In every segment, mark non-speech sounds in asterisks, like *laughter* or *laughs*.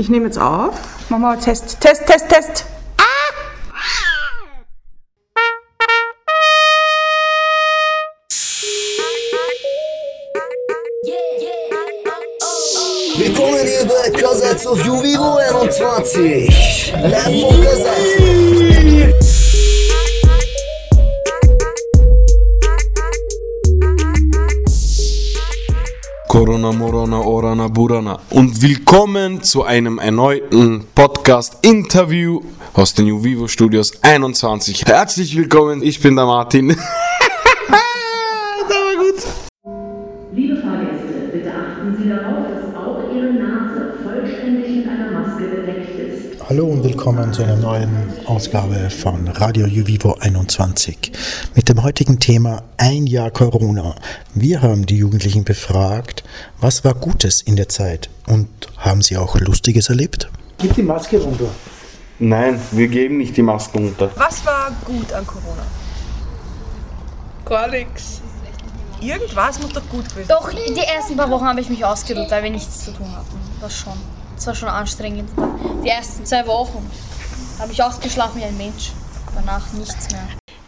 Ich nehme jetzt auf. Machen wir mal Test, Test, Test, Test. Willkommen hier bei Kassetz auf Juvivo 21. Live von Kassetz. Corona, Morona, Orana, Burana. Und willkommen zu einem erneuten Podcast-Interview aus den New Vivo Studios 21. Herzlich willkommen, ich bin der Martin. *laughs* mit einer Maske bedeckt ist. Hallo und willkommen zu einer neuen Ausgabe von Radio Juvivo 21 mit dem heutigen Thema Ein Jahr Corona. Wir haben die Jugendlichen befragt, was war Gutes in der Zeit und haben sie auch Lustiges erlebt? Gib die Maske runter. Nein, wir geben nicht die Masken unter. Was war gut an Corona? Gar nichts. Irgendwas muss doch gut gewesen Doch, die ersten paar Wochen habe ich mich ausgeruht, weil wir nichts zu tun hatten. Das schon. Das war schon anstrengend. Die ersten zwei Wochen habe ich ausgeschlafen wie ein Mensch. Danach nichts mehr.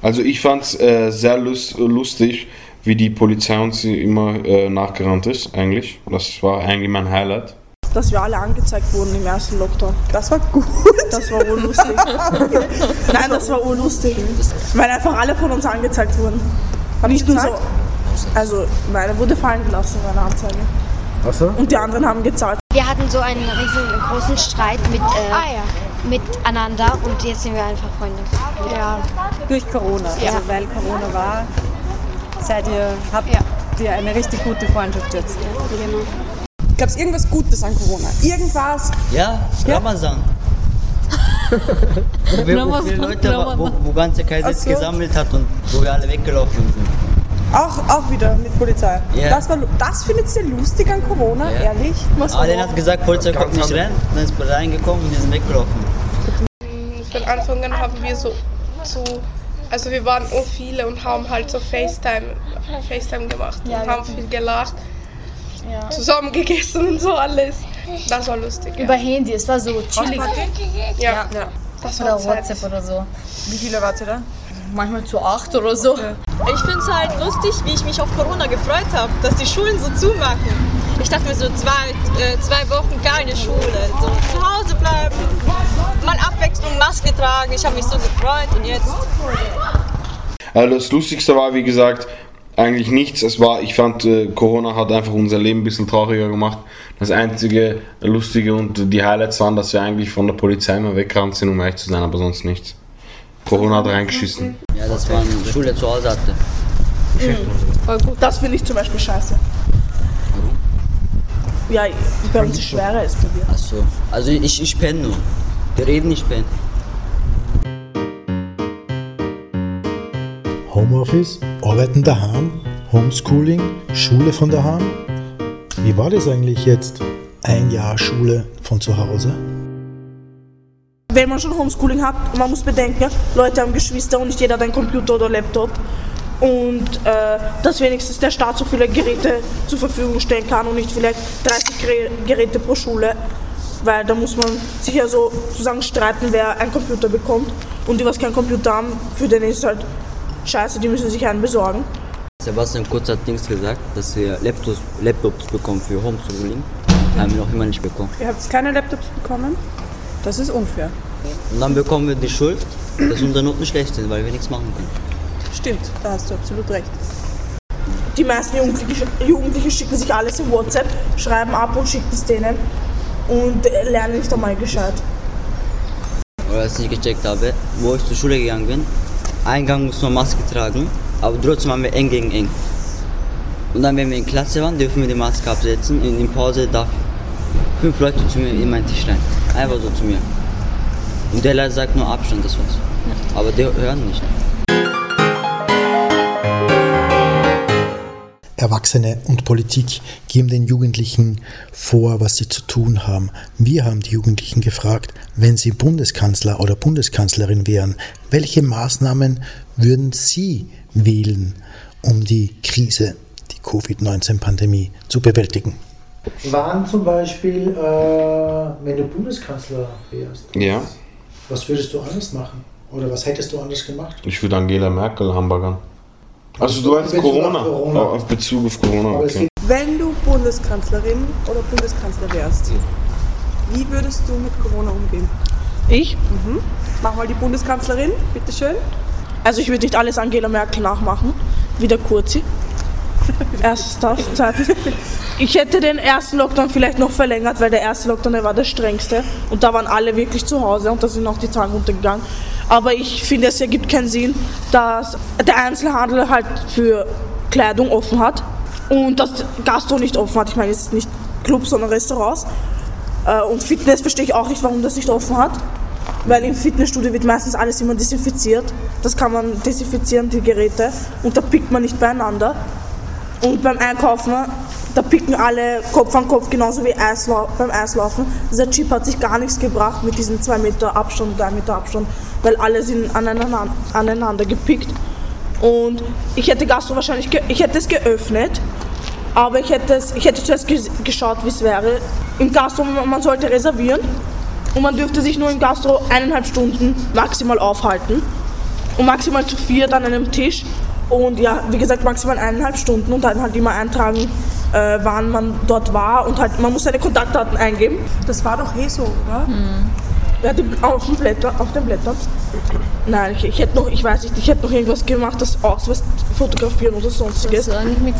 Also ich fand es äh, sehr lust lustig, wie die Polizei uns immer äh, nachgerannt ist, eigentlich. Das war eigentlich mein Highlight. dass wir alle angezeigt wurden im ersten Lockdown. Das war gut. Das war urlustig. *laughs* Nein, das war urlustig. Weil einfach alle von uns angezeigt wurden. Nicht nur so. Also, meine wurde fallen gelassen, meine Anzeige. Achso? Und die anderen haben gezahlt. Wir hatten so einen riesengroßen Streit mit, äh, miteinander und jetzt sind wir einfach Freunde. Ja, durch Corona. Ja. Also weil Corona war, seid ihr, habt ihr eine richtig gute Freundschaft jetzt. Gab es irgendwas Gutes an Corona? Irgendwas? Ja, Ramazan. *laughs* wo, wir, wo viele Leute, wo, wo ganze Kaiser Ach so. gesammelt hat und wo wir alle weggelaufen sind. Auch, auch wieder mit Polizei. Ja. Das, war, das findet ihr lustig an Corona? Ja. Ehrlich? Was war Alain hat gesagt, Polizei kommt nicht rein, dann ist reingekommen und wir sind weggelaufen. Von Anfang an haben wir so, so also wir waren auch viele und haben halt so FaceTime, FaceTime gemacht und haben viel gelacht, zusammen gegessen und so alles. Das war lustig. Ja, Über Handy, es war so chillig. ja. das war Oder Zeit. WhatsApp oder so. Wie viele wart ihr da? Manchmal zu acht oder so. Ich finde es halt lustig, wie ich mich auf Corona gefreut habe, dass die Schulen so zumachen. Ich dachte mir so zwei, äh, zwei Wochen keine Schule, so zu Hause bleiben, mal Abwechslung, Maske tragen. Ich habe mich so gefreut und jetzt. Also das Lustigste war, wie gesagt, eigentlich nichts. Es war, ich fand, äh, Corona hat einfach unser Leben ein bisschen trauriger gemacht. Das einzige Lustige und die Highlights waren, dass wir eigentlich von der Polizei mal weggerannt sind, um ehrlich zu sein, aber sonst nichts. Corona hat reingeschissen. Ja, das war eine Schule zu Hause hatte. Das finde ich zum Beispiel scheiße. Ja, bei uns ist schwerer als bei dir. Achso. Also ich, ich penne nur. Wir reden nicht pennen. Homeoffice, Arbeiten daheim, Homeschooling, Schule von daheim. Wie war das eigentlich jetzt? Ein Jahr Schule von zu Hause? Wenn man schon Homeschooling hat, man muss bedenken, Leute haben Geschwister und nicht jeder hat einen Computer oder Laptop. Und äh, dass wenigstens der Staat so viele Geräte zur Verfügung stellen kann und nicht vielleicht 30 Gerä- Geräte pro Schule. Weil da muss man sich ja so zusammen streiten, wer einen Computer bekommt. Und die, was keinen Computer haben, für den ist halt scheiße, die müssen sich einen besorgen. Sebastian Kurz hat Dings gesagt, dass wir Laptops, Laptops bekommen für Homeschooling. Haben wir noch immer nicht bekommen. Ihr habt keine Laptops bekommen? Das ist unfair. Und dann bekommen wir die Schuld, dass unsere Noten schlecht sind, weil wir nichts machen können. Stimmt, da hast du absolut recht. Die meisten Jugendliche, Jugendliche schicken sich alles in WhatsApp, schreiben ab und schicken es denen und lernen nicht einmal gescheit. Oder was ich gecheckt habe, wo ich zur Schule gegangen bin, Eingang muss man Maske tragen, aber trotzdem waren wir eng gegen eng. Und dann, wenn wir in Klasse waren, dürfen wir die Maske absetzen. In, in Pause darf fünf Leute zu mir in meinen Tisch rein. Einfach so zu mir. Und der Lehrer sagt nur Abstand, das war's. Aber die hören nicht. Erwachsene und Politik geben den Jugendlichen vor, was sie zu tun haben. Wir haben die Jugendlichen gefragt, wenn sie Bundeskanzler oder Bundeskanzlerin wären, welche Maßnahmen würden sie wählen, um die Krise, die Covid-19-Pandemie zu bewältigen? Wann zum Beispiel, äh, wenn du Bundeskanzler wärst, Ja, was würdest du anders machen? Oder was hättest du anders gemacht? ich würde Angela Merkel hamburgern. Also du Bezug auf Corona? Corona. Auf Bezug auf Corona, okay. Wenn du Bundeskanzlerin oder Bundeskanzler wärst, wie würdest du mit Corona umgehen? Ich? Mhm. Mach mal die Bundeskanzlerin, bitteschön. Also ich würde nicht alles Angela Merkel nachmachen, wie der Kurzi. Erstens das, zweitens. Ich hätte den ersten Lockdown vielleicht noch verlängert, weil der erste Lockdown der war der strengste und da waren alle wirklich zu Hause und da sind auch die Zahlen runtergegangen. Aber ich finde, es ergibt keinen Sinn, dass der Einzelhandel halt für Kleidung offen hat und das Gastro nicht offen hat. Ich meine, es ist nicht Clubs, sondern Restaurants. Äh, Und Fitness verstehe ich auch nicht, warum das nicht offen hat. Weil im Fitnessstudio wird meistens alles immer desinfiziert. Das kann man desinfizieren, die Geräte. Und da pickt man nicht beieinander. Und beim Einkaufen, da picken alle Kopf an Kopf, genauso wie Eislau beim Eislaufen. Dieser Chip hat sich gar nichts gebracht mit diesem 2 Meter Abstand oder 1 Meter Abstand, weil alle sind aneinander, aneinander gepickt. Und ich hätte Gastro wahrscheinlich, ich hätte es geöffnet, aber ich hätte, es, ich hätte zuerst ges geschaut, wie es wäre. Im Gastro, man sollte reservieren und man dürfte sich nur im Gastro eineinhalb Stunden maximal aufhalten und maximal zu viert an einem Tisch. Und ja, wie gesagt, maximal eineinhalb Stunden und dann halt immer eintragen, äh, wann man dort war und halt, man muss seine Kontaktdaten eingeben. Das war doch eh so, oder? Ja, die, auf, dem Blätter, auf den Blättern. Nein, ich, ich hätte noch, ich weiß nicht, ich hätte noch irgendwas gemacht, das Ausweis fotografieren oder sonstiges.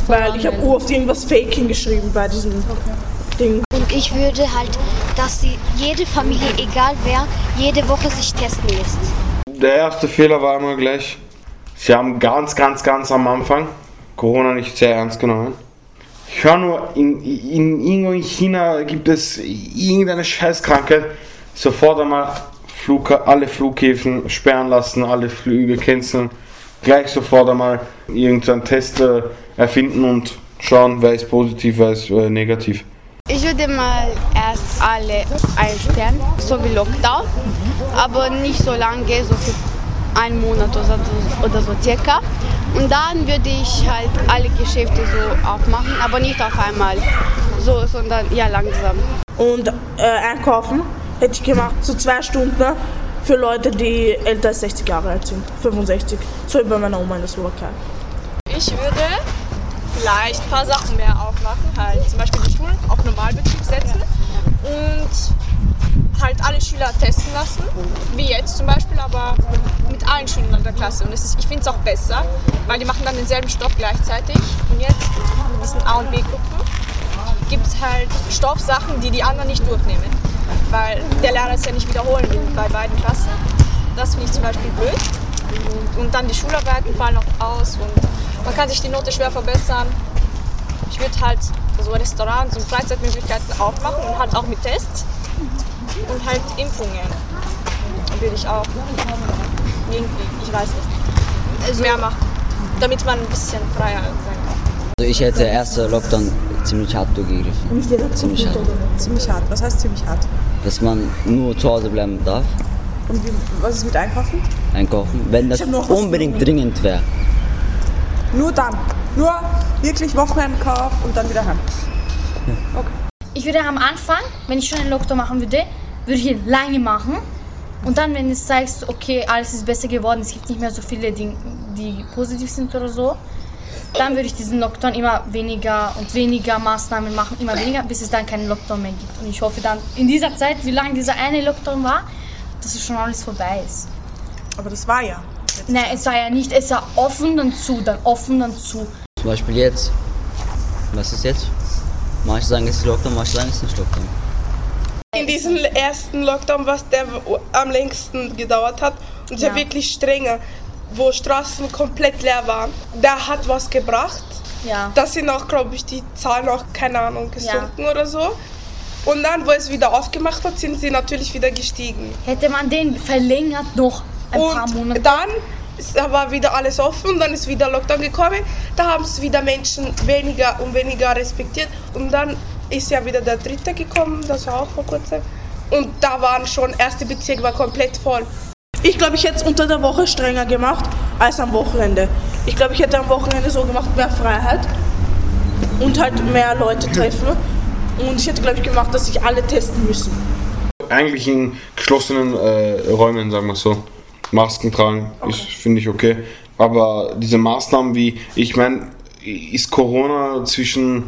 weil ich habe oft irgendwas Fake hingeschrieben bei diesem Ding. Und ich würde halt, dass sie jede Familie, egal wer, jede Woche sich testen lässt. Der erste Fehler war immer gleich, sie haben ganz, ganz, ganz am Anfang Corona nicht sehr ernst genommen. Ich höre nur, in, in, irgendwo in China gibt es irgendeine Scheißkrankheit, sofort einmal Flug, alle Flughäfen sperren lassen, alle Flüge canceln, gleich sofort einmal irgendeinen Test äh, erfinden und schauen, wer ist positiv, wer ist äh, negativ. Ich würde mal erst alle einsperren, so wie Lockdown, aber nicht so lange, so für einen Monat oder so, oder so circa. Und dann würde ich halt alle Geschäfte so aufmachen, aber nicht auf einmal, so, sondern ja langsam. Und äh, einkaufen hätte ich gemacht, so zwei Stunden für Leute, die älter als 60 Jahre alt sind, 65. So wie bei meiner Oma in der Slowakei. Ich würde vielleicht ein paar Sachen mehr aufmachen, halt zum Beispiel die Schulen auf Normalbetrieb setzen und halt alle Schüler testen lassen, wie jetzt zum Beispiel, aber mit allen Schülern der Klasse. Und ist, ich finde es auch besser, weil die machen dann denselben Stoff gleichzeitig. Und jetzt in diesen A- und B-Gruppen gibt es halt Stoffsachen, die die anderen nicht durchnehmen, weil der Lehrer es ja nicht wiederholen will bei beiden Klassen. Das finde ich zum Beispiel blöd. Und dann die Schularbeiten fallen auch aus und man kann sich die Note schwer verbessern. Ich würde halt so Restaurants und Freizeitmöglichkeiten aufmachen und halt auch mit Tests und halt Impfungen würde ich auch irgendwie, ich weiß nicht, mehr machen, damit man ein bisschen freier sein kann. Also ich hätte erster Lockdown ziemlich hart durchgegriffen. Ziemlich hart. Ziemlich hart. Was heißt ziemlich hart? Dass man nur zu Hause bleiben darf, Und wie, was ist mit Einkaufen? einkaufen, wenn das unbedingt dringend wäre. Nur dann. Nur wirklich Wochenendkauf und dann wieder heim. Ich würde am Anfang, wenn ich schon einen Lockdown machen würde, würde ich ihn lange machen. Und dann, wenn es zeigst, okay, alles ist besser geworden, es gibt nicht mehr so viele, die, die positiv sind oder so, dann würde ich diesen Lockdown immer weniger und weniger Maßnahmen machen, immer weniger, bis es dann keinen Lockdown mehr gibt. Und ich hoffe dann in dieser Zeit, wie lange dieser eine Lockdown war, dass es schon alles vorbei ist. Aber das war ja. Nein, es war ja nicht, es war offen dann zu, dann offen dann zu. Zum Beispiel jetzt. Was ist jetzt? Manche sagen, es ist Lockdown, manche sagen, es ist nicht Lockdown. In diesem ersten Lockdown, was der am längsten gedauert hat, und der Ja. wirklich strenge, wo Straßen komplett leer waren, der hat was gebracht. Ja. Da sind auch, glaube ich, die Zahlen auch, keine Ahnung, gesunken oder so. Und dann, wo es wieder aufgemacht hat, sind sie natürlich wieder gestiegen. Hätte man den verlängert noch ein und paar Monate. dann ist, da war wieder alles offen und dann ist wieder Lockdown gekommen. Da haben es wieder Menschen weniger und weniger respektiert. Und dann ist ja wieder der dritte gekommen, das war auch vor kurzem. Und da waren schon, erste Bezirk war komplett voll. Ich glaube, ich hätte es unter der Woche strenger gemacht als am Wochenende. Ich glaube, ich hätte am Wochenende so gemacht, mehr Freiheit und halt mehr Leute treffen. Und ich hätte, glaube ich, gemacht, dass sich alle testen müssen. Eigentlich in geschlossenen äh, Räumen, sagen wir so. Masken tragen, ist finde ich okay. Aber diese Maßnahmen wie, ich meine, ist Corona zwischen,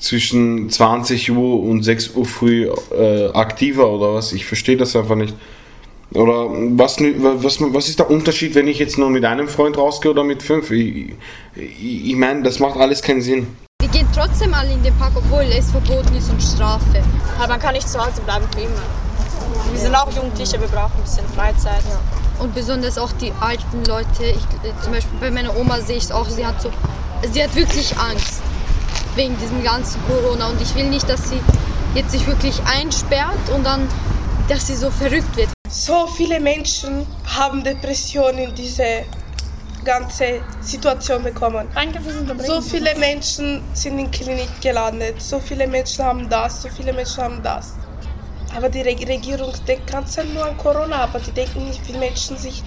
zwischen 20 Uhr und 6 Uhr früh äh, aktiver oder was? Ich verstehe das einfach nicht. Oder was, was, was ist der Unterschied, wenn ich jetzt nur mit einem Freund rausgehe oder mit fünf? Ich, ich, ich meine, das macht alles keinen Sinn. Wir gehen trotzdem alle in den Park, obwohl es verboten ist und Strafe. Aber man kann nicht zu Hause bleiben für immer. Wir sind auch Jugendliche, wir brauchen ein bisschen Freizeit. Ja. Und besonders auch die alten Leute. Ich, zum Beispiel bei meiner Oma sehe ich es auch, sie hat, so, sie hat wirklich Angst wegen diesem ganzen Corona. Und ich will nicht, dass sie jetzt sich wirklich einsperrt und dann, dass sie so verrückt wird. So viele Menschen haben Depressionen in diese ganze Situation bekommen. Danke fürs Unterbrechen. So viele Menschen sind in Klinik gelandet. So viele Menschen haben das. So viele Menschen haben das. Aber die Regierung denkt ganz nur an Corona, aber die denken nicht, wie Menschen sich,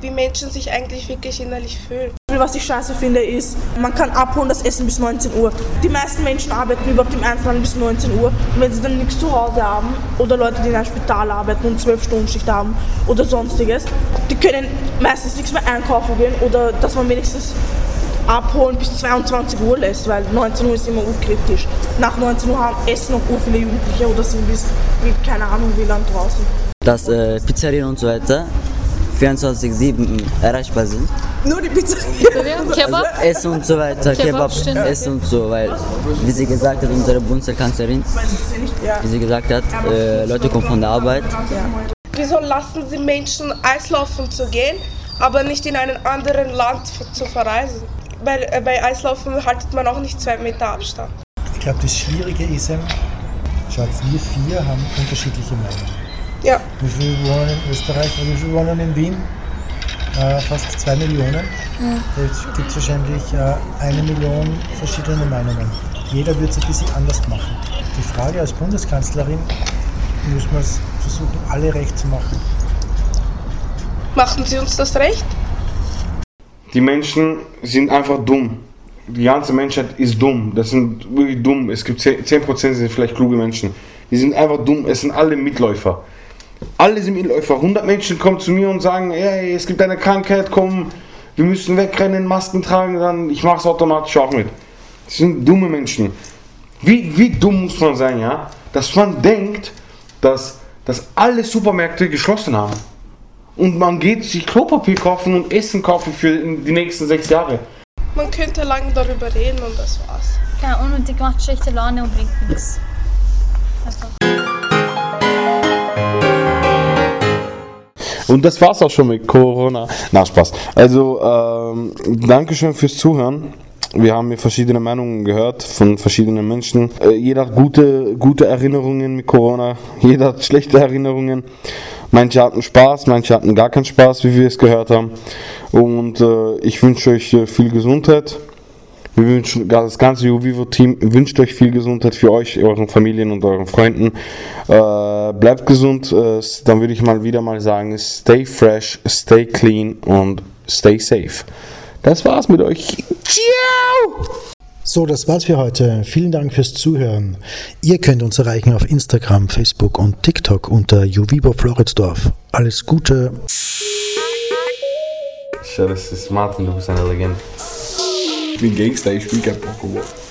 wie Menschen sich eigentlich wirklich innerlich fühlen. Was ich scheiße finde, ist, man kann abholen das Essen bis 19 Uhr. Die meisten Menschen arbeiten überhaupt im Einzelhandel bis 19 Uhr. Und wenn sie dann nichts zu Hause haben oder Leute, die in einem Spital arbeiten und 12 Stunden Schicht haben oder sonstiges, die können meistens nichts mehr einkaufen gehen oder dass man wenigstens abholen bis 22 Uhr lässt, weil 19 Uhr ist immer unkritisch. Nach 19 Uhr haben essen noch ur viele Jugendliche oder sind bis, keine Ahnung wie lang draußen. Dass äh, Pizzerien und so weiter 24-7 erreichbar sind. Nur die Pizza. *laughs* Kebab? Also Essen und so weiter, Kebab, Kebab. Essen und so, weil, wie sie gesagt hat, unsere Bundeskanzlerin, wie sie gesagt hat, äh, Leute kommen von der Arbeit. Wieso lassen sie Menschen Eislaufen zu gehen, aber nicht in ein anderes Land zu verreisen? Bei, äh, bei Eislaufen haltet man auch nicht zwei Meter Abstand. Ich glaube, das Schwierige ist schaut, wir vier haben unterschiedliche Meinungen. Ja. Wie viele wohnen in Österreich? Wie viele wohnen in Wien? Äh, fast zwei Millionen. Mhm. Da gibt es wahrscheinlich äh, eine Million verschiedene Meinungen. Jeder wird es ein bisschen anders machen. Die Frage als Bundeskanzlerin muss man es versuchen, alle recht zu machen. Machen Sie uns das recht? Die Menschen sind einfach dumm. Die ganze Menschheit ist dumm. Das sind wirklich dumm. Es gibt 10% sind vielleicht kluge Menschen. Die sind einfach dumm. Es sind alle Mitläufer. Alle sind Mitläufer. 100 Menschen kommen zu mir und sagen, hey, es gibt eine Krankheit, komm, wir müssen wegrennen, Masken tragen, dann ich mache es automatisch auch mit. Das sind dumme Menschen. Wie, wie dumm muss man sein, ja? Dass man denkt, dass, dass alle Supermärkte geschlossen haben. Und man geht sich Klopapier kaufen und Essen kaufen für die nächsten sechs Jahre. Man könnte lange darüber reden und das war's. Ja, unnötig macht schlechte Laune und bringt nichts. Einfach. Und das war's auch schon mit Corona. Na, Spaß. Also, ähm, Dankeschön fürs Zuhören. Wir haben hier verschiedene Meinungen gehört von verschiedenen Menschen. Äh, jeder hat gute, gute Erinnerungen mit Corona, jeder hat schlechte Erinnerungen. Manche hatten Spaß, manche hatten gar keinen Spaß, wie wir es gehört haben. Und äh, ich wünsche euch äh, viel Gesundheit. Wir wünschen, das ganze Juvivo-Team wünscht euch viel Gesundheit für euch, euren Familien und euren Freunden. Äh, bleibt gesund, äh, dann würde ich mal wieder mal sagen, stay fresh, stay clean und stay safe. Das war's mit euch. Ciao! So, das war's für heute. Vielen Dank fürs Zuhören. Ihr könnt uns erreichen auf Instagram, Facebook und TikTok unter Juvibo Floridsdorf. Alles Gute. Schau, das ist Martin, du bist eine Legende. Ich bin Gangster, ich spiele kein Pokémon.